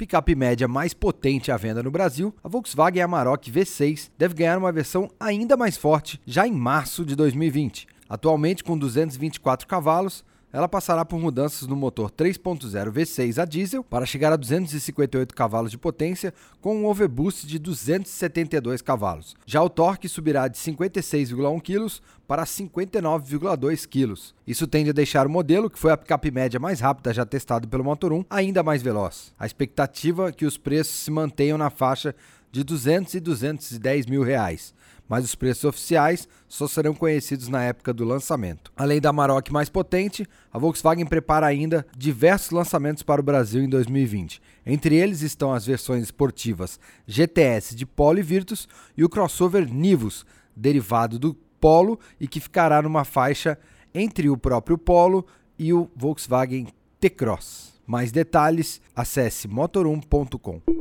picape média mais potente à venda no Brasil, a Volkswagen Amarok V6 deve ganhar uma versão ainda mais forte já em março de 2020. Atualmente com 224 cavalos, ela passará por mudanças no motor 3.0 V6 a diesel para chegar a 258 cavalos de potência com um overboost de 272 cavalos. Já o torque subirá de 56,1 kg para 59,2 kg. Isso tende a deixar o modelo, que foi a picape média mais rápida já testado pelo Motor 1, ainda mais veloz. A expectativa é que os preços se mantenham na faixa de 200 e 210 mil reais, mas os preços oficiais só serão conhecidos na época do lançamento. Além da Maroc mais potente, a Volkswagen prepara ainda diversos lançamentos para o Brasil em 2020. Entre eles estão as versões esportivas GTS de Polo e Virtus e o crossover Nivus, derivado do Polo e que ficará numa faixa entre o próprio Polo e o Volkswagen T-Cross. Mais detalhes, acesse motor1.com.